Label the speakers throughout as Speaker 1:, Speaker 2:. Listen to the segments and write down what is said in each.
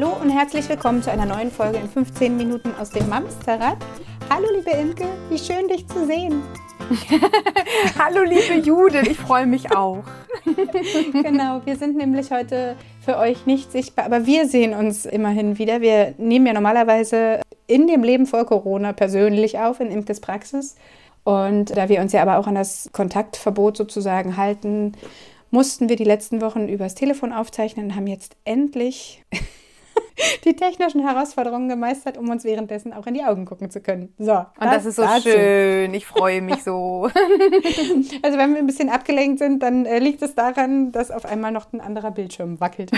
Speaker 1: Hallo und herzlich willkommen zu einer neuen Folge in 15 Minuten aus dem Mamsterrad. Hallo liebe Imke, wie schön dich zu sehen.
Speaker 2: Hallo liebe Judith, ich freue mich auch.
Speaker 1: genau, wir sind nämlich heute für euch nicht sichtbar, aber wir sehen uns immerhin wieder. Wir nehmen ja normalerweise in dem Leben vor Corona persönlich auf in Imkes Praxis. Und da wir uns ja aber auch an das Kontaktverbot sozusagen halten, mussten wir die letzten Wochen übers Telefon aufzeichnen und haben jetzt endlich die technischen Herausforderungen gemeistert, um uns währenddessen auch in die Augen gucken zu können.
Speaker 2: So. Und das, das ist so dazu. schön. Ich freue mich so.
Speaker 1: also wenn wir ein bisschen abgelenkt sind, dann äh, liegt es daran, dass auf einmal noch ein anderer Bildschirm wackelt.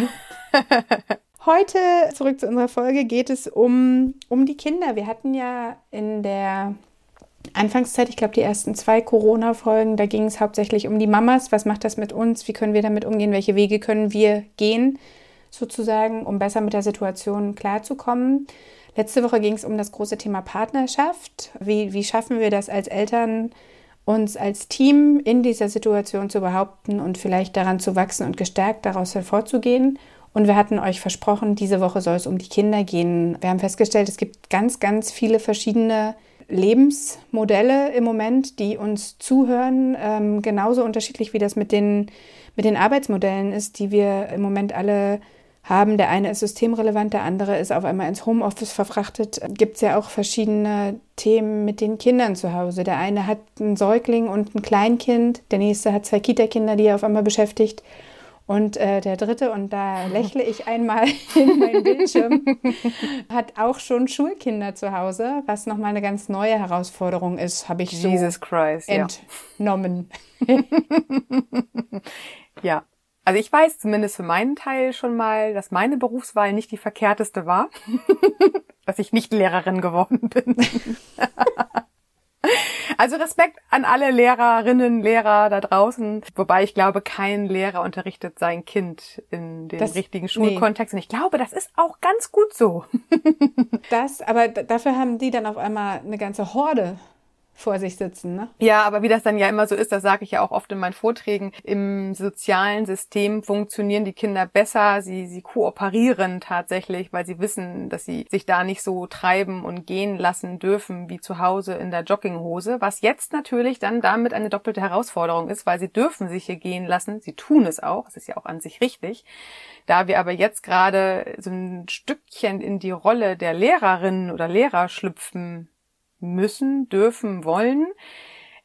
Speaker 1: Heute, zurück zu unserer Folge, geht es um, um die Kinder. Wir hatten ja in der Anfangszeit, ich glaube, die ersten zwei Corona-Folgen, da ging es hauptsächlich um die Mamas. Was macht das mit uns? Wie können wir damit umgehen? Welche Wege können wir gehen? Sozusagen, um besser mit der Situation klarzukommen. Letzte Woche ging es um das große Thema Partnerschaft. Wie, wie schaffen wir das als Eltern, uns als Team in dieser Situation zu behaupten und vielleicht daran zu wachsen und gestärkt daraus hervorzugehen? Und wir hatten euch versprochen, diese Woche soll es um die Kinder gehen. Wir haben festgestellt, es gibt ganz, ganz viele verschiedene Lebensmodelle im Moment, die uns zuhören, ähm, genauso unterschiedlich wie das mit den, mit den Arbeitsmodellen ist, die wir im Moment alle haben. Der eine ist systemrelevant, der andere ist auf einmal ins Homeoffice verfrachtet. Gibt es ja auch verschiedene Themen mit den Kindern zu Hause. Der eine hat einen Säugling und ein Kleinkind, der nächste hat zwei Kita-Kinder, die er auf einmal beschäftigt. Und äh, der dritte, und da lächle ich einmal in meinen Bildschirm, hat auch schon Schulkinder zu Hause, was nochmal eine ganz neue Herausforderung ist, habe ich
Speaker 2: Jesus so Christ,
Speaker 1: entnommen.
Speaker 2: Ja. ja, also ich weiß zumindest für meinen Teil schon mal, dass meine Berufswahl nicht die verkehrteste war, dass ich nicht Lehrerin geworden bin. also Respekt an alle Lehrerinnen, Lehrer da draußen, wobei ich glaube, kein Lehrer unterrichtet sein Kind in den das, richtigen Schulkontext. Nee. Und ich glaube, das ist auch ganz gut so.
Speaker 1: das, aber dafür haben die dann auf einmal eine ganze Horde vor sich sitzen. Ne?
Speaker 2: Ja, aber wie das dann ja immer so ist, das sage ich ja auch oft in meinen Vorträgen, im sozialen System funktionieren die Kinder besser, sie, sie kooperieren tatsächlich, weil sie wissen, dass sie sich da nicht so treiben und gehen lassen dürfen wie zu Hause in der Jogginghose, was jetzt natürlich dann damit eine doppelte Herausforderung ist, weil sie dürfen sich hier gehen lassen, sie tun es auch, es ist ja auch an sich richtig. Da wir aber jetzt gerade so ein Stückchen in die Rolle der Lehrerin oder Lehrer schlüpfen müssen, dürfen, wollen,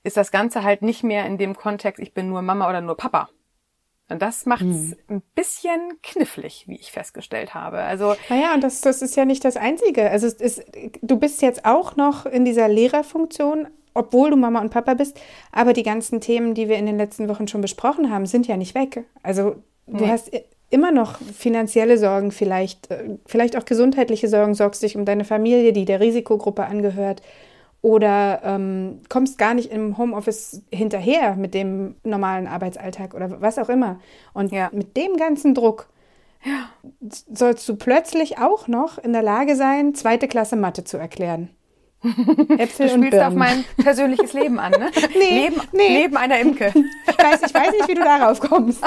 Speaker 2: ist das Ganze halt nicht mehr in dem Kontext, ich bin nur Mama oder nur Papa. Und das macht es hm. ein bisschen knifflig, wie ich festgestellt habe. Also
Speaker 1: naja, und das, das ist ja nicht das Einzige. Also es ist, du bist jetzt auch noch in dieser Lehrerfunktion, obwohl du Mama und Papa bist. Aber die ganzen Themen, die wir in den letzten Wochen schon besprochen haben, sind ja nicht weg. Also du nee. hast immer noch finanzielle Sorgen, vielleicht, äh, vielleicht auch gesundheitliche Sorgen, sorgst dich um deine Familie, die der Risikogruppe angehört oder ähm, kommst gar nicht im Homeoffice hinterher mit dem normalen Arbeitsalltag oder was auch immer. Und ja. mit dem ganzen Druck ja. sollst du plötzlich auch noch in der Lage sein, zweite Klasse Mathe zu erklären.
Speaker 2: Äpfel du spielst auf mein persönliches Leben an, ne? nee, Leben, nee. Leben einer Imke.
Speaker 1: Ich weiß, ich weiß nicht, wie du darauf kommst.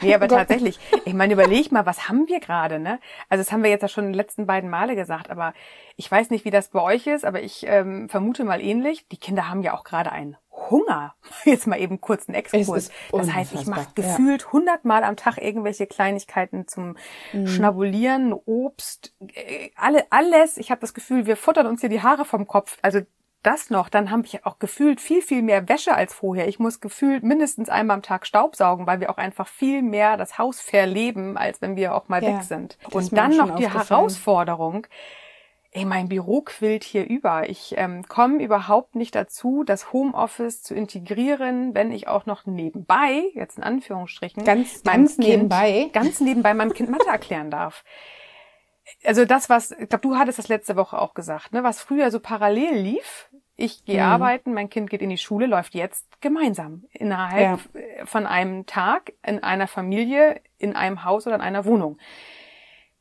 Speaker 2: nee, aber oh tatsächlich, ich meine, überleg mal, was haben wir gerade, ne? Also das haben wir jetzt ja schon die letzten beiden Male gesagt, aber ich weiß nicht, wie das bei euch ist, aber ich ähm, vermute mal ähnlich. Die Kinder haben ja auch gerade einen Hunger. Jetzt mal eben kurz einen Exkurs. Das heißt, ich mache gefühlt hundertmal am Tag irgendwelche Kleinigkeiten zum mhm. Schnabulieren, Obst, äh, alle, alles. Ich habe das Gefühl, wir futtern uns hier die Haare vom Kopf. Also das noch, dann habe ich auch gefühlt viel, viel mehr Wäsche als vorher. Ich muss gefühlt mindestens einmal am Tag Staubsaugen, weil wir auch einfach viel mehr das Haus verleben, als wenn wir auch mal ja, weg sind. Und dann noch die Herausforderung, ey, mein Büro quillt hier über. Ich ähm, komme überhaupt nicht dazu, das Homeoffice zu integrieren, wenn ich auch noch nebenbei, jetzt in Anführungsstrichen,
Speaker 1: ganz, ganz kind, nebenbei,
Speaker 2: ganz nebenbei meinem Kind Mathe erklären darf. Also das, was, ich glaube, du hattest das letzte Woche auch gesagt, ne, was früher so parallel lief, ich gehe mhm. arbeiten, mein Kind geht in die Schule, läuft jetzt gemeinsam innerhalb ja. von einem Tag in einer Familie, in einem Haus oder in einer Wohnung.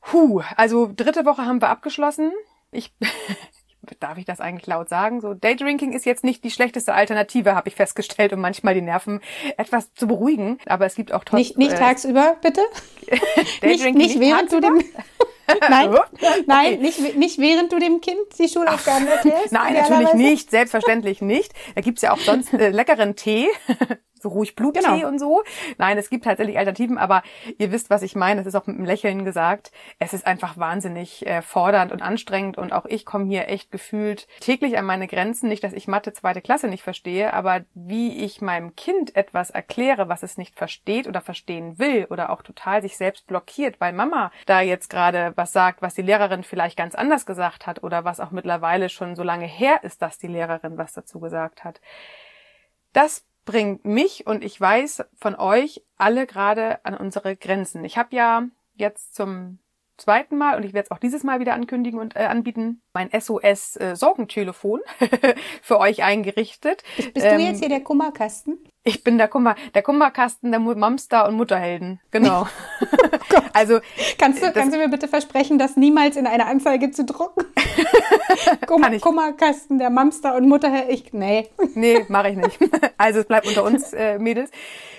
Speaker 2: Puh, also dritte Woche haben wir abgeschlossen ich, darf ich das eigentlich laut sagen? So, Daydrinking ist jetzt nicht die schlechteste Alternative, habe ich festgestellt, um manchmal die Nerven etwas zu beruhigen. Aber es gibt auch
Speaker 1: trotzdem. Nicht, nicht äh, tagsüber, bitte? nicht, nicht, nicht während du dem. nein, nein, nicht, nicht während du dem Kind die Schulaufgaben erklärst.
Speaker 2: Nein, natürlich nicht, selbstverständlich nicht. Da gibt's ja auch sonst äh, leckeren Tee so ruhig Bluttee genau. und so. Nein, es gibt tatsächlich Alternativen, aber ihr wisst, was ich meine. Es ist auch mit einem Lächeln gesagt. Es ist einfach wahnsinnig äh, fordernd und anstrengend und auch ich komme hier echt gefühlt täglich an meine Grenzen. Nicht, dass ich Mathe zweite Klasse nicht verstehe, aber wie ich meinem Kind etwas erkläre, was es nicht versteht oder verstehen will oder auch total sich selbst blockiert, weil Mama da jetzt gerade was sagt, was die Lehrerin vielleicht ganz anders gesagt hat oder was auch mittlerweile schon so lange her ist, dass die Lehrerin was dazu gesagt hat. Das bringt mich und ich weiß von euch alle gerade an unsere Grenzen. Ich habe ja jetzt zum zweiten Mal und ich werde es auch dieses Mal wieder ankündigen und äh, anbieten, mein SOS äh, Sorgentelefon für euch eingerichtet.
Speaker 1: Bist, bist ähm, du jetzt hier der Kummerkasten?
Speaker 2: Ich bin der Kummer, der Kummerkasten der Mamster und Mutterhelden. Genau. oh
Speaker 1: also kannst du, kannst du mir bitte versprechen, das niemals in eine Anzeige zu drucken? Kummer, Kummerkasten der Mamster und Mutterhelden. Ich, nee.
Speaker 2: Nee, mache ich nicht. Also es bleibt unter uns äh, Mädels.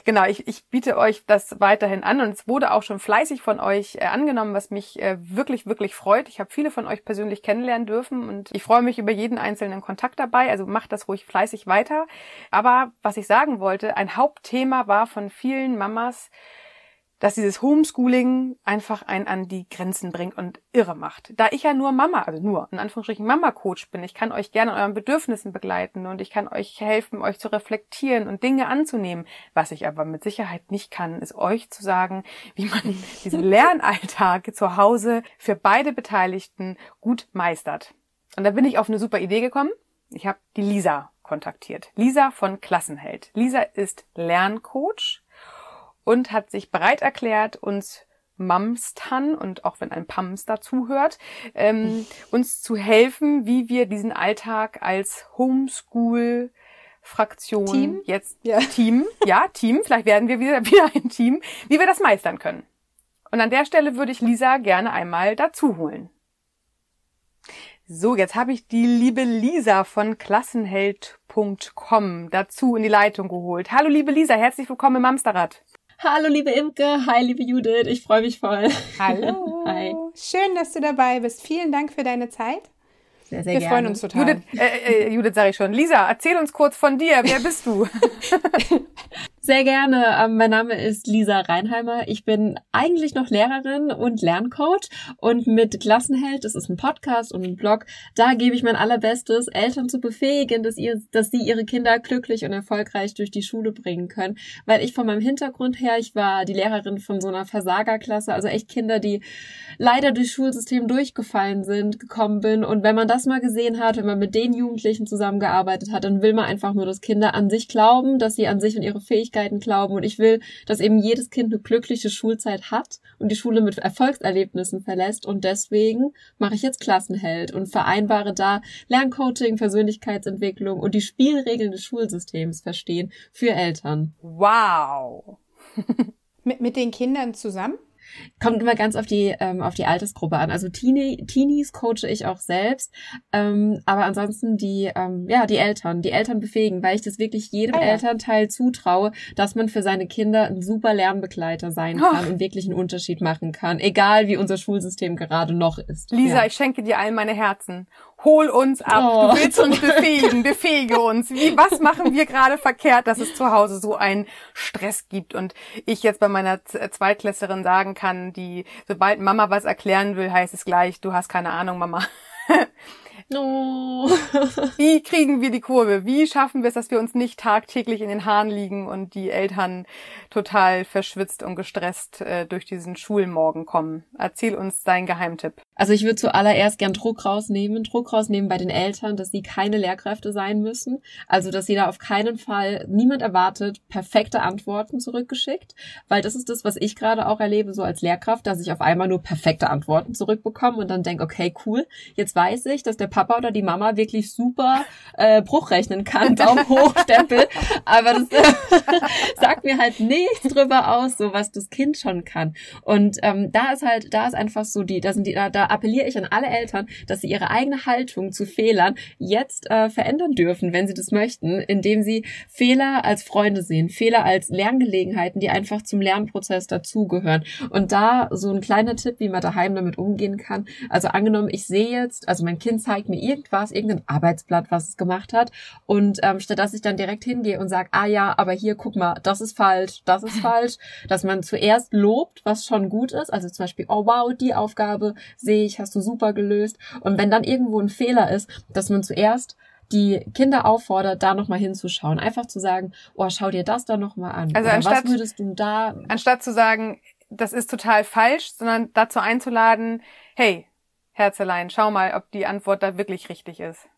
Speaker 2: Genau, ich, ich biete euch das weiterhin an und es wurde auch schon fleißig von euch äh, angenommen, was mich äh, wirklich, wirklich freut. Ich habe viele von euch persönlich kennenlernen dürfen und ich freue mich über jeden einzelnen Kontakt dabei. Also macht das ruhig fleißig weiter. Aber was ich sagen wollte, ein Hauptthema war von vielen Mamas, dass dieses Homeschooling einfach einen an die Grenzen bringt und irre macht. Da ich ja nur Mama, also nur in Anführungsstrichen Mama-Coach bin, ich kann euch gerne in euren Bedürfnissen begleiten und ich kann euch helfen, euch zu reflektieren und Dinge anzunehmen. Was ich aber mit Sicherheit nicht kann, ist euch zu sagen, wie man diesen Lernalltag zu Hause für beide Beteiligten gut meistert. Und da bin ich auf eine super Idee gekommen. Ich habe die Lisa kontaktiert. Lisa von Klassenheld. Lisa ist Lerncoach und hat sich bereit erklärt, uns Mamstern und auch wenn ein Pamster zuhört, ähm, uns zu helfen, wie wir diesen Alltag als Homeschool Fraktion Team? jetzt ja. Team, ja, Team, vielleicht werden wir wieder, wieder ein Team, wie wir das meistern können. Und an der Stelle würde ich Lisa gerne einmal dazu holen. So, jetzt habe ich die liebe Lisa von klassenheld.com dazu in die Leitung geholt. Hallo liebe Lisa, herzlich willkommen im Amsterrad.
Speaker 3: Hallo liebe Imke, hi liebe Judith, ich freue mich voll.
Speaker 1: Hallo. Hi. Schön, dass du dabei bist. Vielen Dank für deine Zeit.
Speaker 3: Sehr, sehr
Speaker 1: Wir
Speaker 3: gerne.
Speaker 1: freuen uns total.
Speaker 2: Judith, äh, äh, Judith sage ich schon. Lisa, erzähl uns kurz von dir. Wer bist du?
Speaker 3: Sehr gerne. Ähm, mein Name ist Lisa Reinheimer. Ich bin eigentlich noch Lehrerin und Lerncoach und mit Klassenheld, das ist ein Podcast und ein Blog, da gebe ich mein allerbestes, Eltern zu befähigen, dass, ihr, dass sie ihre Kinder glücklich und erfolgreich durch die Schule bringen können. Weil ich von meinem Hintergrund her, ich war die Lehrerin von so einer Versagerklasse, also echt Kinder, die leider durchs Schulsystem durchgefallen sind, gekommen bin. Und wenn man das mal gesehen hat, wenn man mit den Jugendlichen zusammengearbeitet hat, dann will man einfach nur, dass Kinder an sich glauben, dass sie an sich und ihre Fähigkeiten Fähigkeiten glauben und ich will, dass eben jedes Kind eine glückliche Schulzeit hat und die Schule mit Erfolgserlebnissen verlässt und deswegen mache ich jetzt Klassenheld und vereinbare da Lerncoaching, Persönlichkeitsentwicklung und die Spielregeln des Schulsystems verstehen für Eltern.
Speaker 2: Wow.
Speaker 1: mit, mit den Kindern zusammen?
Speaker 3: Kommt immer ganz auf die, ähm, auf die Altersgruppe an. Also Teenie, Teenies coache ich auch selbst. Ähm, aber ansonsten die, ähm, ja, die Eltern, die Eltern befähigen, weil ich das wirklich jedem ah, ja. Elternteil zutraue, dass man für seine Kinder ein super Lernbegleiter sein kann oh. und wirklich einen Unterschied machen kann. Egal wie unser Schulsystem gerade noch ist.
Speaker 2: Lisa, ja. ich schenke dir all meine Herzen hol uns ab, oh. du willst uns befähigen, befähige uns. Wie, was machen wir gerade verkehrt, dass es zu Hause so einen Stress gibt und ich jetzt bei meiner Zweitklässlerin sagen kann, die, sobald Mama was erklären will, heißt es gleich, du hast keine Ahnung, Mama.
Speaker 3: No.
Speaker 2: Wie kriegen wir die Kurve? Wie schaffen wir es, dass wir uns nicht tagtäglich in den Haaren liegen und die Eltern total verschwitzt und gestresst äh, durch diesen Schulmorgen kommen? Erzähl uns deinen Geheimtipp.
Speaker 3: Also ich würde zuallererst gern Druck rausnehmen, Druck rausnehmen bei den Eltern, dass sie keine Lehrkräfte sein müssen. Also dass sie da auf keinen Fall, niemand erwartet, perfekte Antworten zurückgeschickt, weil das ist das, was ich gerade auch erlebe, so als Lehrkraft, dass ich auf einmal nur perfekte Antworten zurückbekomme und dann denke, okay, cool, jetzt weiß ich, dass der Papa Papa oder die Mama wirklich super äh, Bruch rechnen kann, Daumen hoch, Stempel, aber das sagt mir halt nichts drüber aus, so was das Kind schon kann. Und ähm, da ist halt, da ist einfach so die, da sind die, da, da appelliere ich an alle Eltern, dass sie ihre eigene Haltung zu Fehlern jetzt äh, verändern dürfen, wenn sie das möchten, indem sie Fehler als Freunde sehen, Fehler als Lerngelegenheiten, die einfach zum Lernprozess dazugehören. Und da so ein kleiner Tipp, wie man daheim damit umgehen kann. Also angenommen, ich sehe jetzt, also mein Kind zeigt mir irgendwas, irgendein Arbeitsblatt, was es gemacht hat. Und ähm, statt dass ich dann direkt hingehe und sage, ah ja, aber hier, guck mal, das ist falsch, das ist falsch, dass man zuerst lobt, was schon gut ist. Also zum Beispiel, oh wow, die Aufgabe sehe ich, hast du super gelöst. Und wenn dann irgendwo ein Fehler ist, dass man zuerst die Kinder auffordert, da nochmal hinzuschauen. Einfach zu sagen, oh, schau dir das da nochmal an.
Speaker 2: Also
Speaker 3: Oder
Speaker 2: anstatt,
Speaker 3: was würdest du da...
Speaker 2: Anstatt zu sagen, das ist total falsch, sondern dazu einzuladen, hey, Herzelein, schau mal, ob die Antwort da wirklich richtig ist.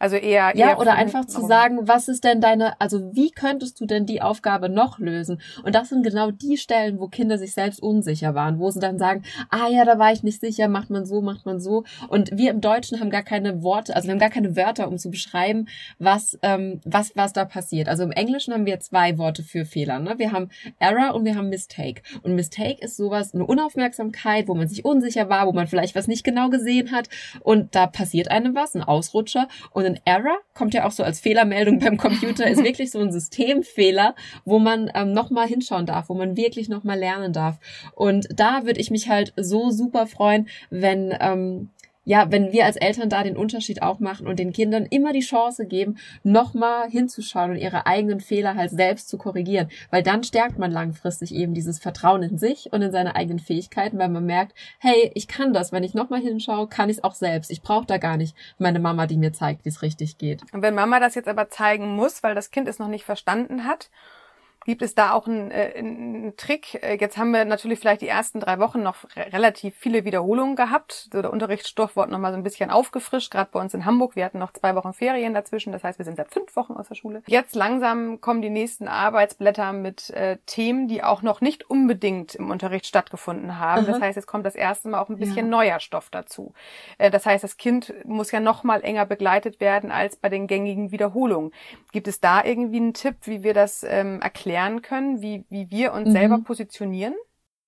Speaker 2: Also eher,
Speaker 3: ja,
Speaker 2: eher
Speaker 3: oder einfach zu sagen, was ist denn deine, also wie könntest du denn die Aufgabe noch lösen? Und das sind genau die Stellen, wo Kinder sich selbst unsicher waren, wo sie dann sagen, ah ja, da war ich nicht sicher, macht man so, macht man so. Und wir im Deutschen haben gar keine Worte, also wir haben gar keine Wörter, um zu beschreiben, was, ähm, was, was da passiert. Also im Englischen haben wir zwei Worte für Fehler. Ne? Wir haben Error und wir haben Mistake. Und Mistake ist sowas, eine Unaufmerksamkeit, wo man sich unsicher war, wo man vielleicht was nicht genau gesehen hat und da passiert einem was, ein Ausrutscher. Und ein Error kommt ja auch so als Fehlermeldung beim Computer, ist wirklich so ein Systemfehler, wo man ähm, nochmal hinschauen darf, wo man wirklich nochmal lernen darf. Und da würde ich mich halt so super freuen, wenn ähm, ja, wenn wir als Eltern da den Unterschied auch machen und den Kindern immer die Chance geben, nochmal hinzuschauen und ihre eigenen Fehler halt selbst zu korrigieren. Weil dann stärkt man langfristig eben dieses Vertrauen in sich und in seine eigenen Fähigkeiten, weil man merkt, hey, ich kann das, wenn ich nochmal hinschaue, kann ich es auch selbst. Ich brauche da gar nicht meine Mama, die mir zeigt, wie es richtig geht.
Speaker 2: Und wenn Mama das jetzt aber zeigen muss, weil das Kind es noch nicht verstanden hat, gibt es da auch einen, äh, einen Trick. Äh, Jetzt haben wir natürlich vielleicht die ersten drei Wochen noch re relativ viele Wiederholungen gehabt. So der Unterrichtsstoff wurde noch mal so ein bisschen aufgefrischt, gerade bei uns in Hamburg. Wir hatten noch zwei Wochen Ferien dazwischen, das heißt, wir sind seit fünf Wochen aus der Schule. Jetzt langsam kommen die nächsten Arbeitsblätter mit äh, Themen, die auch noch nicht unbedingt im Unterricht stattgefunden haben.
Speaker 3: Aha.
Speaker 2: Das heißt, jetzt kommt das erste Mal auch ein bisschen
Speaker 3: Ja.
Speaker 2: neuer Stoff dazu. Äh, das heißt, das Kind muss ja noch mal enger begleitet werden als bei den gängigen Wiederholungen. Gibt es da irgendwie einen Tipp, wie wir das ähm, erklären können, wie, wie wir uns
Speaker 3: Mhm.
Speaker 2: selber positionieren?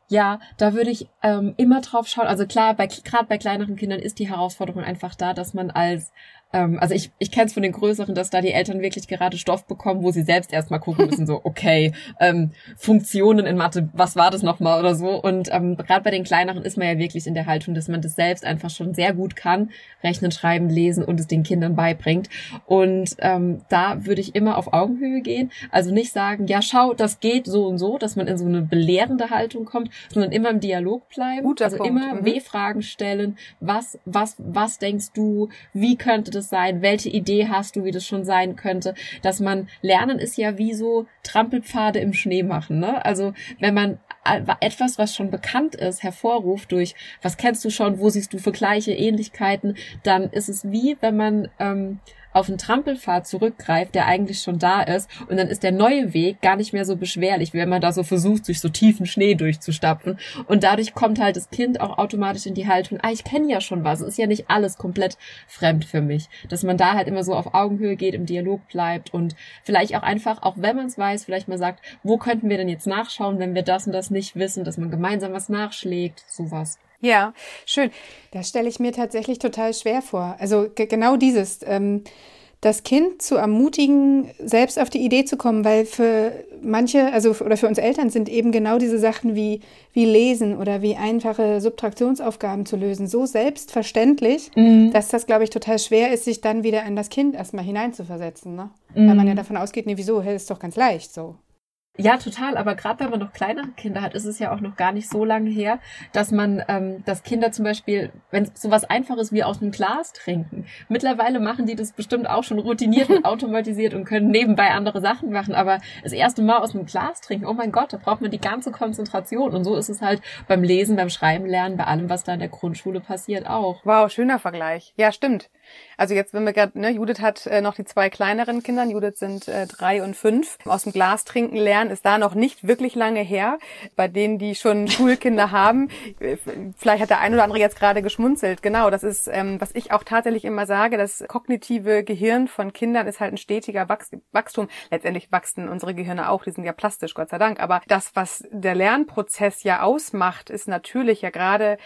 Speaker 3: Ja, da würde ich ähm, immer drauf schauen. Also klar, bei gerade bei kleineren Kindern ist die Herausforderung einfach da, dass man als ähm, also ich, ich kenne es von den größeren, dass da die Eltern wirklich gerade Stoff bekommen, wo sie selbst erstmal gucken müssen, so, okay, ähm, Funktionen in Mathe, was war das nochmal oder so. Und ähm, gerade bei den kleineren ist man ja wirklich in der Haltung, dass man das selbst einfach schon sehr gut kann, rechnen, schreiben, lesen und es den Kindern beibringt. Und ähm, da würde ich immer auf Augenhöhe gehen. Also nicht sagen, ja, schau, das geht so und so, dass man in so eine belehrende Haltung kommt, sondern immer im Dialog bleiben.
Speaker 2: Guter
Speaker 3: also
Speaker 2: Punkt.
Speaker 3: immer
Speaker 2: Mhm.
Speaker 3: W-Fragen stellen. Was, was, was denkst du? Wie könnte das sein? Welche Idee hast du, wie das schon sein könnte? Dass man lernen ist ja wie so Trampelpfade im Schnee machen. Ne? Also wenn man etwas, was schon bekannt ist, hervorruft durch, was kennst du schon, wo siehst du Vergleiche, Ähnlichkeiten, dann ist es wie, wenn man ähm, auf einen Trampelpfad zurückgreift, der eigentlich schon da ist, und dann ist der neue Weg gar nicht mehr so beschwerlich, wie wenn man da so versucht, durch so tiefen Schnee durchzustapfen. Und dadurch kommt halt das Kind auch automatisch in die Haltung, ah, ich kenne ja schon was, es ist ja nicht alles komplett fremd für mich. Dass man da halt immer so auf Augenhöhe geht, im Dialog bleibt und vielleicht auch einfach, auch wenn man es weiß, vielleicht mal sagt, wo könnten wir denn jetzt nachschauen, wenn wir das und das nicht wissen, dass man gemeinsam was nachschlägt, sowas.
Speaker 2: Ja, schön.
Speaker 1: Das stelle ich mir tatsächlich total schwer vor. Also ge- genau dieses, ähm, das Kind zu ermutigen, selbst auf die Idee zu kommen, weil für manche, also oder für uns Eltern sind eben genau diese Sachen wie, wie Lesen oder wie einfache Subtraktionsaufgaben zu lösen so selbstverständlich, dass das, glaube ich, total schwer ist, sich dann wieder in das Kind erstmal hineinzuversetzen. Ne? Weil man ja davon ausgeht, nee, wieso, hey, ist doch ganz leicht so.
Speaker 3: Ja, total. Aber gerade wenn man noch kleinere Kinder hat, ist es ja auch noch gar nicht so lange her, dass man, ähm, dass Kinder zum Beispiel, wenn sowas Einfaches wie aus einem Glas trinken. Mittlerweile machen die das bestimmt auch schon routiniert und automatisiert und können nebenbei andere Sachen machen. Aber das erste Mal aus einem Glas trinken, oh mein Gott, da braucht man die ganze Konzentration. Und so ist es halt beim Lesen, beim Schreiben lernen, bei allem, was da in der Grundschule passiert, auch.
Speaker 2: Wow, schöner Vergleich. Ja, stimmt. Also jetzt, wenn wir gerade, ne, Judith hat äh, noch die zwei kleineren Kinder, Judith sind äh, drei und fünf, aus dem Glas trinken lernen. Lernen, ist da noch nicht wirklich lange her. Bei denen, die schon Schulkinder haben, vielleicht hat der ein oder andere jetzt gerade geschmunzelt. Genau, das ist, ähm, was ich auch tatsächlich immer sage, das kognitive Gehirn von Kindern ist halt ein stetiger Wachstum. Letztendlich wachsen unsere Gehirne auch, die sind ja plastisch, Gott sei Dank. Aber das, was der Lernprozess ja ausmacht, ist natürlich ja gerade,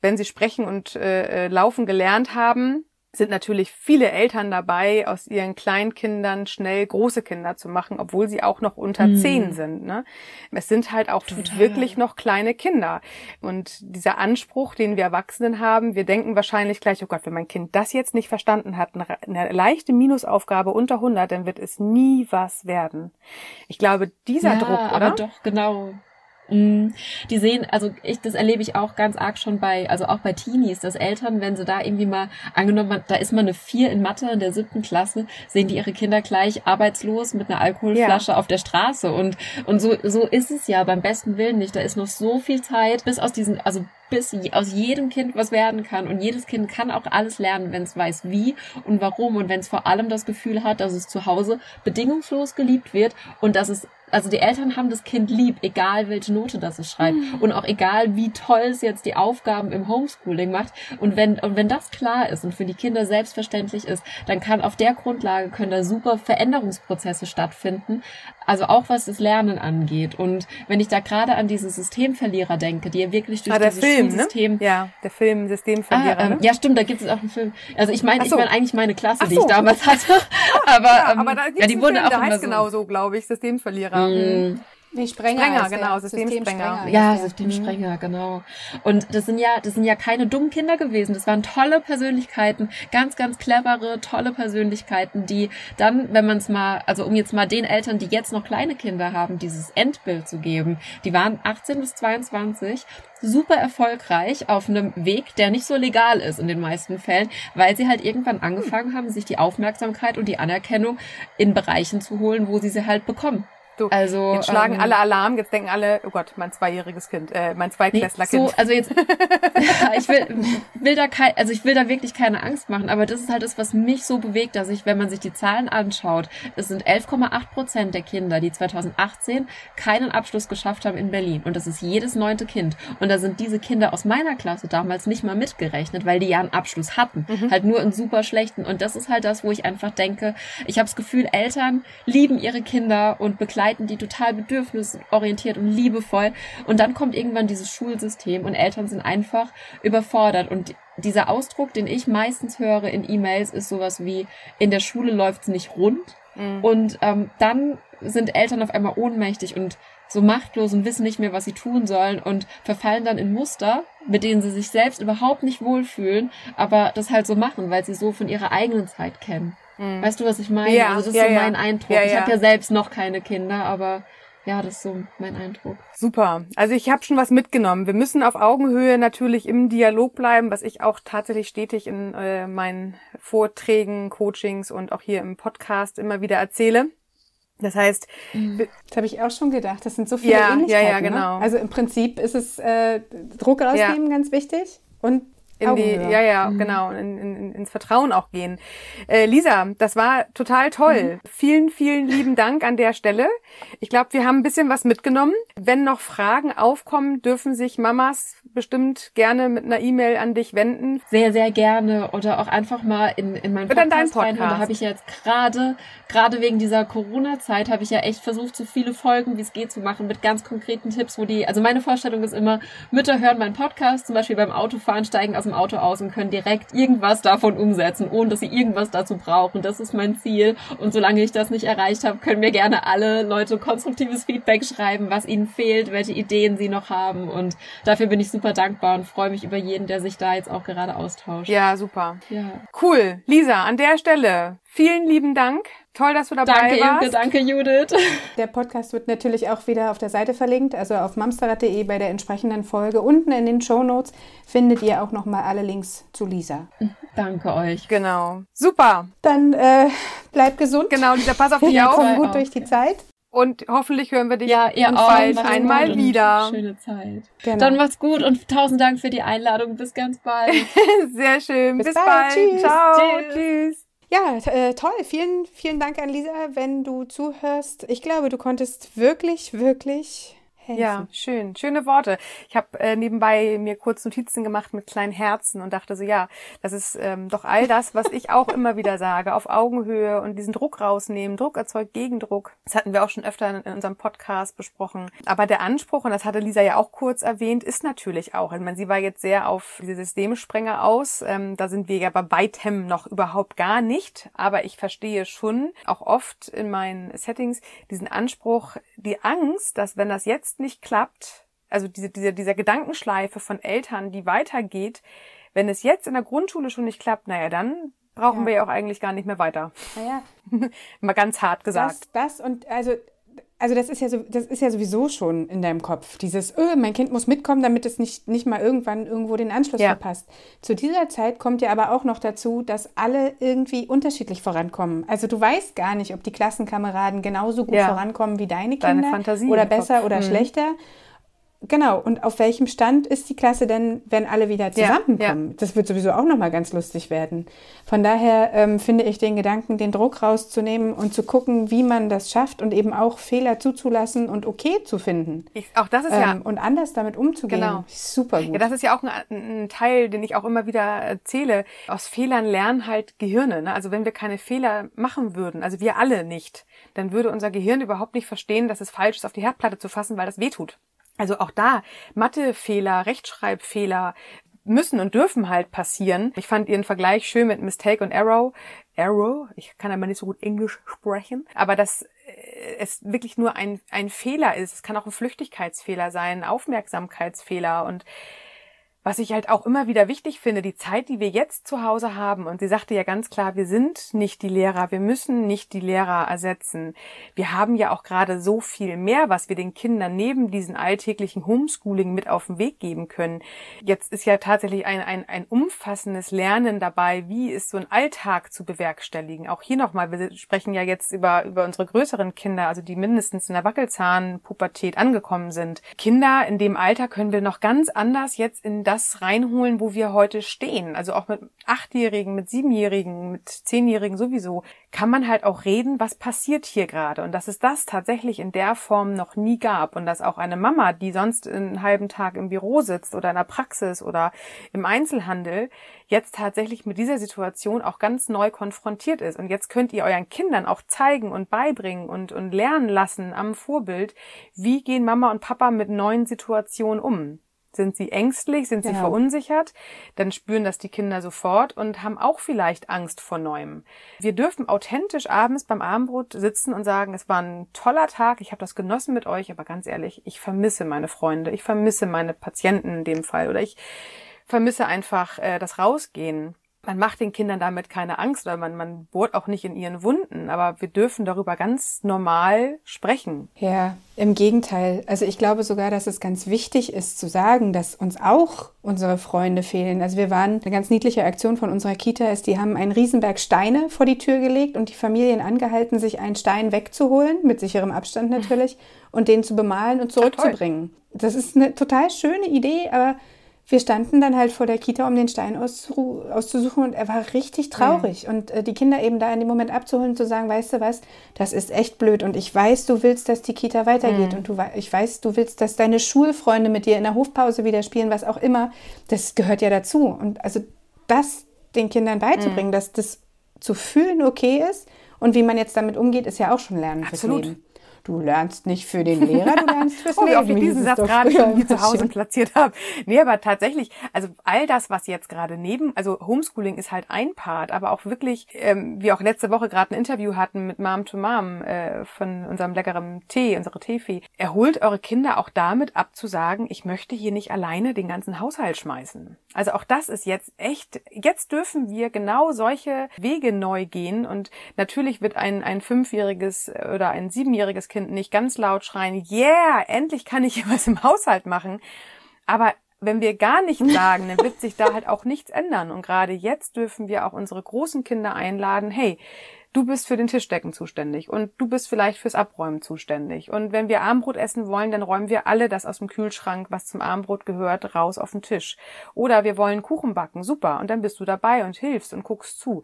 Speaker 2: wenn sie sprechen und äh, äh laufen gelernt haben, sind natürlich viele Eltern dabei, aus ihren Kleinkindern schnell große Kinder zu machen, obwohl sie auch noch unter mm. zehn sind. Ne? Es sind halt auch Total. wirklich noch kleine Kinder. Und dieser Anspruch, den wir Erwachsenen haben, wir denken wahrscheinlich gleich, oh Gott, wenn mein Kind das jetzt nicht verstanden hat, eine, eine leichte Minusaufgabe unter 100, dann wird es nie was werden. Ich glaube, dieser
Speaker 3: ja,
Speaker 2: Druck, oder?
Speaker 3: Aber doch, genau. Mm, die sehen, also ich, das erlebe ich auch ganz arg schon bei, also auch bei Teenies, dass Eltern, wenn sie da irgendwie mal, angenommen, da ist mal eine Vier in Mathe in der siebten Klasse, sehen die ihre Kinder gleich arbeitslos mit einer Alkoholflasche ja. auf der Straße und, und so, so ist es ja beim besten Willen nicht. Da ist noch so viel Zeit, bis aus diesen, also bis aus jedem Kind was werden kann und jedes Kind kann auch alles lernen, wenn es weiß wie und warum und wenn es vor allem das Gefühl hat, dass es zu Hause bedingungslos geliebt wird und dass es also die Eltern haben das Kind lieb, egal welche Note das es schreibt mhm. und auch egal wie toll es jetzt die Aufgaben im Homeschooling macht und wenn und wenn das klar ist und für die Kinder selbstverständlich ist, dann kann auf der Grundlage können da super Veränderungsprozesse stattfinden, also auch was das Lernen angeht und wenn ich da gerade an diese Systemverlierer denke, die ja wirklich durch ah, dieses
Speaker 2: Film, System
Speaker 3: ne?
Speaker 2: ja, der Film Systemverlierer, ah, ähm,
Speaker 3: ne? ja stimmt, da gibt es auch einen Film. Also ich meine, so. ich meine eigentlich meine Klasse, so. die ich damals hatte, aber ja,
Speaker 2: ähm, aber da ja, die wurde Film, auch der heißt so. genau so, glaube ich, Systemverlierer.
Speaker 1: Mhm. Nee, Sprenger,
Speaker 2: Sprenger genau, Systemsprenger.
Speaker 3: Ja, Systemsprenger, genau. Und das sind ja, das sind ja keine dummen Kinder gewesen. Das waren tolle Persönlichkeiten, ganz, ganz clevere, tolle Persönlichkeiten, die dann, wenn man es mal, also um jetzt mal den Eltern, die jetzt noch kleine Kinder haben, dieses Endbild zu geben, die waren 18 bis 22 super erfolgreich auf einem Weg, der nicht so legal ist in den meisten Fällen, weil sie halt irgendwann angefangen haben, sich die Aufmerksamkeit und die Anerkennung in Bereichen zu holen, wo sie sie halt bekommen.
Speaker 2: Du, also, jetzt schlagen ähm, alle Alarm, jetzt denken alle, oh Gott, mein zweijähriges Kind, äh, mein Zweiklässlerkind.
Speaker 3: Nee, so, also jetzt, ich will, will da kein, also ich will da wirklich keine Angst machen, aber das ist halt das, was mich so bewegt, dass ich, wenn man sich die Zahlen anschaut, es sind 11,8 Prozent der Kinder, die 2018 keinen Abschluss geschafft haben in Berlin. Und das ist jedes neunte Kind. Und da sind diese Kinder aus meiner Klasse damals nicht mal mitgerechnet, weil die ja einen Abschluss hatten. Mhm. Halt nur einen super schlechten. Und das ist halt das, wo ich einfach denke, ich habe das Gefühl, Eltern lieben ihre Kinder und begleiten begleiten die total bedürfnisorientiert und liebevoll. Und dann kommt irgendwann dieses Schulsystem und Eltern sind einfach überfordert. Und dieser Ausdruck, den ich meistens höre in E-Mails, ist sowas wie, in der Schule läuft's nicht rund. Mhm. Und ähm, dann sind Eltern auf einmal ohnmächtig und so machtlos und wissen nicht mehr, was sie tun sollen und verfallen dann in Muster, mit denen sie sich selbst überhaupt nicht wohlfühlen, aber das halt so machen, weil sie so von ihrer eigenen Zeit kennen. Mhm. Weißt du, was ich meine? Ja, also das ist ja, so mein ja. Eindruck. Ja, ich habe ja selbst noch keine Kinder, aber ja, das ist so mein Eindruck.
Speaker 2: Super. Also ich habe schon was mitgenommen. Wir müssen auf Augenhöhe natürlich im Dialog bleiben, was ich auch tatsächlich stetig in äh, meinen Vorträgen, Coachings und auch hier im Podcast immer wieder erzähle. Das heißt,
Speaker 1: mhm. das habe ich auch schon gedacht. Das sind so viele ja, Ähnlichkeiten. Ja, ja, ne? genau. Ne? Also im Prinzip ist es äh, Druck rausnehmen ganz wichtig und
Speaker 2: in die, ja, ja, mhm. genau, in, in, ins Vertrauen auch gehen. Äh, Lisa, das war total toll. Mhm. Vielen, vielen lieben Dank an der Stelle. Ich glaube, wir haben ein bisschen was mitgenommen. Wenn noch Fragen aufkommen, dürfen sich Mamas bestimmt gerne mit einer E-Mail an dich wenden.
Speaker 3: Sehr, sehr gerne. Oder auch einfach mal in, in meinen Podcast, Podcast. reinhören. Da habe ich jetzt gerade, gerade wegen dieser Corona-Zeit, habe ich ja echt versucht, so viele Folgen, wie es geht, zu machen, mit ganz konkreten Tipps, wo die, also meine Vorstellung ist immer, Mütter hören meinen Podcast, zum Beispiel beim Autofahren, steigen aus dem Auto aus und können direkt irgendwas davon umsetzen, ohne dass sie irgendwas dazu brauchen. Das ist mein Ziel. Und solange ich das nicht erreicht habe, können mir gerne alle Leute konstruktives Feedback schreiben, was ihnen fehlt, welche Ideen sie noch haben. Und dafür bin ich super dankbar und freue mich über jeden, der sich da jetzt auch gerade austauscht.
Speaker 2: Ja, super. Ja. Cool. Lisa, an der Stelle vielen lieben Dank. Toll, dass du dabei
Speaker 3: danke,
Speaker 2: warst.
Speaker 3: Danke, danke, Judith.
Speaker 1: Der Podcast wird natürlich auch wieder auf der Seite verlinkt, also auf mamsterrad.de bei der entsprechenden Folge. Unten in den Show Notes findet ihr auch nochmal alle Links zu Lisa.
Speaker 3: Danke euch.
Speaker 2: Genau. Super.
Speaker 1: Dann äh, bleibt gesund.
Speaker 2: Genau, Lisa, pass auf dich auf.
Speaker 1: Komm gut durch die Zeit.
Speaker 2: Und hoffentlich hören wir dich
Speaker 3: ja, ihr
Speaker 2: auch. bald einmal wieder.
Speaker 3: Schöne Zeit. Genau. Dann macht's gut und tausend Dank für die Einladung. Bis ganz bald.
Speaker 2: Sehr schön.
Speaker 1: Bis, Bis bald. bald.
Speaker 2: Tschüss. Ciao. Tschüss. Tschüss.
Speaker 1: Ja, äh, toll. Vielen, vielen Dank an Lisa, wenn du zuhörst. Ich glaube, du konntest wirklich, wirklich helfen.
Speaker 2: Ja, schön. Schöne Worte. Ich habe äh, nebenbei mir kurz Notizen gemacht mit kleinen Herzen und dachte so, ja, das ist ähm, doch all das, was ich auch immer wieder sage, auf Augenhöhe und diesen Druck rausnehmen. Druck erzeugt Gegendruck. Das hatten wir auch schon öfter in, in unserem Podcast besprochen. Aber der Anspruch, und das hatte Lisa ja auch kurz erwähnt, ist natürlich auch, ich meine, sie war jetzt sehr auf diese Systemsprenger aus. Ähm, da sind wir ja bei weitem noch überhaupt gar nicht. Aber ich verstehe schon auch oft in meinen Settings diesen Anspruch, die Angst, dass wenn das jetzt nicht klappt, also diese, diese, dieser Gedankenschleife von Eltern, die weitergeht, wenn es jetzt in der Grundschule schon nicht klappt, naja, dann brauchen
Speaker 1: Ja.
Speaker 2: wir ja auch eigentlich gar nicht mehr weiter.
Speaker 1: Naja,
Speaker 2: Mal ganz hart gesagt.
Speaker 1: Das, das und also, also das ist ja so, das ist ja sowieso schon in deinem Kopf. Dieses, öh, mein Kind muss mitkommen, damit es nicht, nicht mal irgendwann irgendwo den Anschluss
Speaker 2: Ja.
Speaker 1: verpasst. Zu dieser Zeit kommt ja aber auch noch dazu, dass alle irgendwie unterschiedlich vorankommen. Also du weißt gar nicht, ob die Klassenkameraden genauso gut
Speaker 2: Ja.
Speaker 1: vorankommen wie deine
Speaker 2: Deine
Speaker 1: Kinder
Speaker 2: Fantasie
Speaker 1: oder besser oder
Speaker 2: Mhm.
Speaker 1: schlechter. Genau, und auf welchem Stand ist die Klasse denn, wenn alle wieder
Speaker 2: Ja,
Speaker 1: zusammenkommen? Das wird sowieso auch nochmal ganz lustig werden. Von daher ähm, finde ich den Gedanken, den Druck rauszunehmen und zu gucken, wie man das schafft und eben auch Fehler zuzulassen und okay zu finden.
Speaker 2: Ich, auch das ist ja
Speaker 1: Ähm, und anders damit umzugehen.
Speaker 2: Genau.
Speaker 1: Super gut.
Speaker 2: Ja, das ist ja auch ein, ein Teil, den ich auch immer wieder erzähle. Aus Fehlern lernen halt Gehirne. Ne? Also wenn wir keine Fehler machen würden, also wir alle nicht, dann würde unser Gehirn überhaupt nicht verstehen, dass es falsch ist, auf die Herdplatte zu fassen, weil das wehtut. Also auch da Mathefehler, Rechtschreibfehler müssen und dürfen halt passieren. Ich fand ihren Vergleich schön mit Mistake und Arrow. Arrow, ich kann aber nicht so gut Englisch sprechen, aber dass äh, es wirklich nur ein, ein Fehler ist. Es kann auch ein Flüchtigkeitsfehler sein, ein Aufmerksamkeitsfehler und was ich halt auch immer wieder wichtig finde, die Zeit, die wir jetzt zu Hause haben, und sie sagte ja ganz klar, wir sind nicht die Lehrer, wir müssen nicht die Lehrer ersetzen. Wir haben ja auch gerade so viel mehr, was wir den Kindern neben diesen alltäglichen Homeschooling mit auf den Weg geben können. Jetzt ist ja tatsächlich ein, ein, ein umfassendes Lernen dabei, wie ist so ein Alltag zu bewerkstelligen. Auch hier nochmal, wir sprechen ja jetzt über, über unsere größeren Kinder, also die mindestens in der Wackelzahnpubertät angekommen sind. Kinder in dem Alter können wir noch ganz anders jetzt in das reinholen, wo wir heute stehen. Also auch mit Achtjährigen, mit Siebenjährigen, mit Zehnjährigen sowieso, kann man halt auch reden, was passiert hier gerade. Und dass es das tatsächlich in der Form noch nie gab. Und dass auch eine Mama, die sonst einen halben Tag im Büro sitzt oder in der Praxis oder im Einzelhandel, jetzt tatsächlich mit dieser Situation auch ganz neu konfrontiert ist. Und jetzt könnt ihr euren Kindern auch zeigen und beibringen und, und lernen lassen am Vorbild, wie gehen Mama und Papa mit neuen Situationen um. Sind sie ängstlich? Sind sie
Speaker 1: Genau.
Speaker 2: verunsichert? Dann spüren das die Kinder sofort und haben auch vielleicht Angst vor Neuem. Wir dürfen authentisch abends beim Abendbrot sitzen und sagen, es war ein toller Tag, ich habe das genossen mit euch, aber ganz ehrlich, ich vermisse meine Freunde, ich vermisse meine Patienten in dem Fall oder ich vermisse einfach äh, das Rausgehen. Man macht den Kindern damit keine Angst oder man, man bohrt auch nicht in ihren Wunden, aber wir dürfen darüber ganz normal sprechen.
Speaker 1: Ja, im Gegenteil. Also ich glaube sogar, dass es ganz wichtig ist zu sagen, dass uns auch unsere Freunde fehlen. Also wir waren, eine ganz niedliche Aktion von unserer Kita ist, die haben einen Riesenberg Steine vor die Tür gelegt und die Familien angehalten, sich einen Stein wegzuholen, mit sicherem Abstand natürlich, und den zu bemalen und zurückzubringen. Das ist eine total schöne Idee, aber wir standen dann halt vor der Kita, um den Stein auszu auszusuchen und er war richtig traurig. Und äh, die Kinder eben da in dem Moment abzuholen und zu sagen, weißt du was, das ist echt blöd und ich weiß, du willst, dass die Kita weitergeht und du, ich weiß, du willst, dass deine Schulfreunde mit dir in der Hofpause wieder spielen, was auch immer. Das gehört ja dazu. Und also das den Kindern beizubringen, dass das zu fühlen okay ist und wie man jetzt damit umgeht, ist ja auch schon Lernen
Speaker 2: Absolut.
Speaker 1: fürs Leben. Du lernst nicht für den Lehrer, du lernst fürs
Speaker 2: Oh, wie
Speaker 1: Leben.
Speaker 2: oft ich diesen
Speaker 1: es
Speaker 2: Satz gerade
Speaker 1: immer
Speaker 2: zu Hause platziert habe. Nee, aber tatsächlich, also all das, was jetzt gerade neben, also Homeschooling ist halt ein Part, aber auch wirklich, ähm, wie auch letzte Woche gerade ein Interview hatten mit Mom to Mom äh, von unserem leckeren Tee, unsere Teefee. Erholt eure Kinder auch damit ab zu sagen, ich möchte hier nicht alleine den ganzen Haushalt schmeißen. Also auch das ist jetzt echt, jetzt dürfen wir genau solche Wege neu gehen und natürlich wird ein, ein fünfjähriges oder ein siebenjähriges Kind nicht ganz laut schreien, yeah, endlich kann ich hier was im Haushalt machen. Aber wenn wir gar nichts sagen, dann wird sich da halt auch nichts ändern. Und gerade jetzt dürfen wir auch unsere großen Kinder einladen, hey, du bist für den Tischdecken zuständig und du bist vielleicht fürs Abräumen zuständig. Und wenn wir Abendbrot essen wollen, dann räumen wir alle das aus dem Kühlschrank, was zum Abendbrot gehört, raus auf den Tisch. Oder wir wollen Kuchen backen, super. Und dann bist du dabei und hilfst und guckst zu.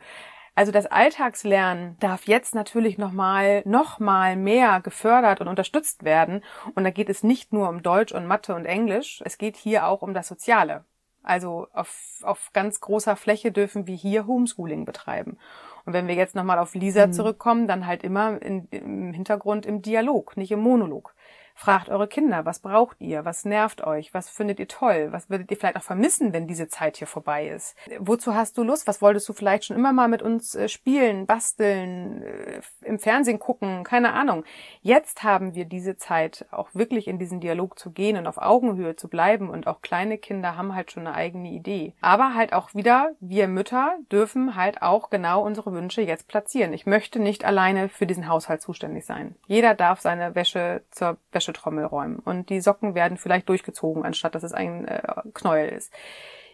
Speaker 2: Also das Alltagslernen darf jetzt natürlich nochmal, nochmal mehr gefördert und unterstützt werden. Und da geht es nicht nur um Deutsch und Mathe und Englisch. Es geht hier auch um das Soziale. Also auf, auf ganz großer Fläche dürfen wir hier Homeschooling betreiben. Und wenn wir jetzt nochmal auf Lisa mhm. zurückkommen, dann halt immer in, im Hintergrund im Dialog, nicht im Monolog. Fragt eure Kinder, was braucht ihr? Was nervt euch? Was findet ihr toll? Was würdet ihr vielleicht auch vermissen, wenn diese Zeit hier vorbei ist? Wozu hast du Lust? Was wolltest du vielleicht schon immer mal mit uns äh, spielen, basteln, äh, im Fernsehen gucken? Keine Ahnung. Jetzt haben wir diese Zeit, auch wirklich in diesen Dialog zu gehen und auf Augenhöhe zu bleiben. Und auch kleine Kinder haben halt schon eine eigene Idee. Aber halt auch wieder, wir Mütter dürfen halt auch genau unsere Wünsche jetzt platzieren. Ich möchte nicht alleine für diesen Haushalt zuständig sein. Jeder darf seine Wäsche zur Wäsche Wäschetrommel räumen und die Socken werden vielleicht durchgezogen, anstatt dass es ein äh, Knäuel ist.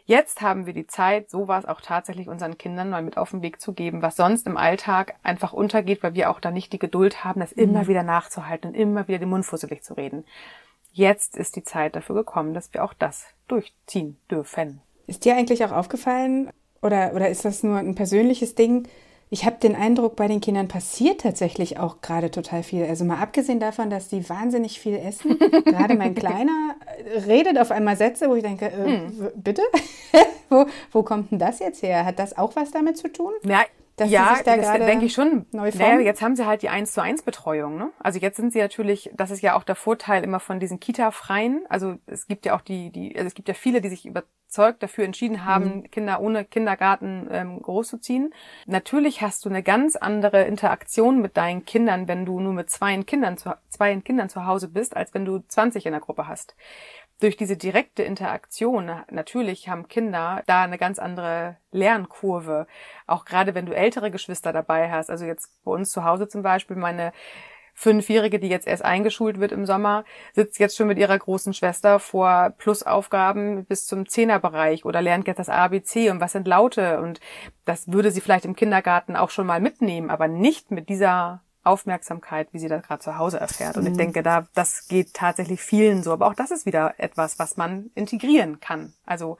Speaker 2: Jetzt haben wir die Zeit, sowas auch tatsächlich unseren Kindern mal mit auf den Weg zu geben, was sonst im Alltag einfach untergeht, weil wir auch da nicht die Geduld haben, das immer mhm. wieder nachzuhalten und immer wieder den Mund fusselig zu reden. Jetzt ist die Zeit dafür gekommen, dass wir auch das durchziehen dürfen.
Speaker 1: Ist dir eigentlich auch aufgefallen, oder, oder ist das nur ein persönliches Ding, ich habe den Eindruck, bei den Kindern passiert tatsächlich auch gerade total viel. Also mal abgesehen davon, dass die wahnsinnig viel essen. gerade mein Kleiner redet auf einmal Sätze, wo ich denke, äh, hm. bitte? wo, wo kommt denn das jetzt her? Hat das auch was damit zu tun?
Speaker 2: Ja, dass ja, sich da das denke ich schon. Neu naja, jetzt haben sie halt die 1 zu 1 Betreuung. Ne? Also jetzt sind sie natürlich, das ist ja auch der Vorteil immer von diesen Kita-Freien. Also es gibt ja auch die, die, also es gibt ja viele, die sich überzeugt dafür entschieden haben, mhm. Kinder ohne Kindergarten ähm, großzuziehen. Natürlich hast du eine ganz andere Interaktion mit deinen Kindern, wenn du nur mit zwei Kindern zu, zwei Kindern zu Hause bist, als wenn du 20 in der Gruppe hast durch diese direkte Interaktion, natürlich haben Kinder da eine ganz andere Lernkurve. Auch gerade wenn du ältere Geschwister dabei hast. Also jetzt bei uns zu Hause zum Beispiel meine Fünfjährige, die jetzt erst eingeschult wird im Sommer, sitzt jetzt schon mit ihrer großen Schwester vor Plusaufgaben bis zum Zehnerbereich oder lernt jetzt das ABC und was sind Laute und das würde sie vielleicht im Kindergarten auch schon mal mitnehmen, aber nicht mit dieser Aufmerksamkeit, wie sie das gerade zu Hause erfährt. Und mhm. ich denke, da das geht tatsächlich vielen so. Aber auch das ist wieder etwas, was man integrieren kann. Also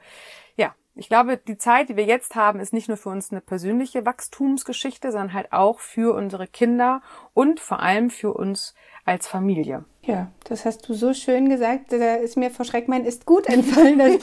Speaker 2: ja, ich glaube, die Zeit, die wir jetzt haben, ist nicht nur für uns eine persönliche Wachstumsgeschichte, sondern halt auch für unsere Kinder und vor allem für uns als Familie.
Speaker 1: Ja, das hast du so schön gesagt. Da ist mir vor Schreck mein ist gut entfallen.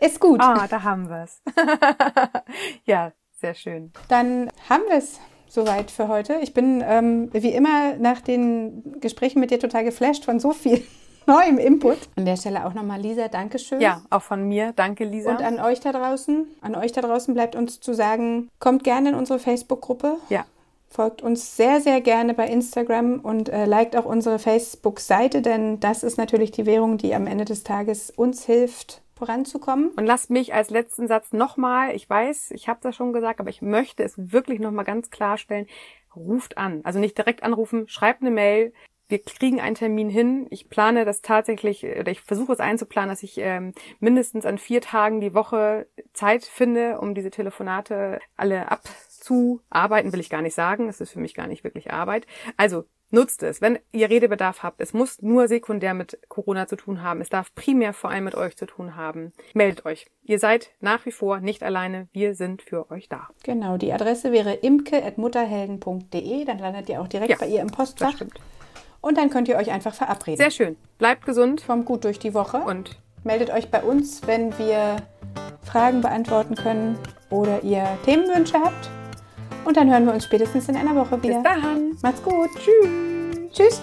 Speaker 1: ist gut.
Speaker 2: Ah, da haben wir es. ja, sehr schön.
Speaker 1: Dann haben wir es soweit für heute. Ich bin ähm, wie immer nach den Gesprächen mit dir total geflasht von so viel neuem Input. An der Stelle auch nochmal Lisa, Dankeschön.
Speaker 2: Ja, auch von mir. Danke, Lisa.
Speaker 1: Und an euch da draußen. An euch da draußen bleibt uns zu sagen, kommt gerne in unsere Facebook-Gruppe.
Speaker 2: Ja.
Speaker 1: Folgt uns sehr, sehr gerne bei Instagram und äh, liked auch unsere Facebook-Seite, denn das ist natürlich die Währung, die am Ende des Tages uns hilft, voranzukommen.
Speaker 2: Und lasst mich als letzten Satz nochmal, ich weiß, ich habe das schon gesagt, aber ich möchte es wirklich nochmal ganz klarstellen, ruft an. Also nicht direkt anrufen, schreibt eine Mail. Wir kriegen einen Termin hin. Ich plane das tatsächlich, oder ich versuche es einzuplanen, dass ich ähm, mindestens an vier Tagen die Woche Zeit finde, um diese Telefonate alle abzuarbeiten, will ich gar nicht sagen. Es ist für mich gar nicht wirklich Arbeit. Also Nutzt es, wenn ihr Redebedarf habt. Es muss nur sekundär mit Corona zu tun haben. Es darf primär vor allem mit euch zu tun haben. Meldet euch. Ihr seid nach wie vor nicht alleine. Wir sind für euch da.
Speaker 1: Genau, die Adresse wäre imke.mutterhelden.de. Dann landet ihr auch direkt ja, bei ihr im Postfach. Stimmt. Und dann könnt ihr euch einfach verabreden.
Speaker 2: Sehr schön. Bleibt gesund.
Speaker 1: Kommt gut durch die Woche.
Speaker 2: Und
Speaker 1: meldet euch bei uns, wenn wir Fragen beantworten können oder ihr Themenwünsche habt. Und dann hören wir uns spätestens in einer Woche wieder.
Speaker 2: Bis dahin.
Speaker 1: Macht's gut.
Speaker 2: Tschüss.
Speaker 1: Tschüss.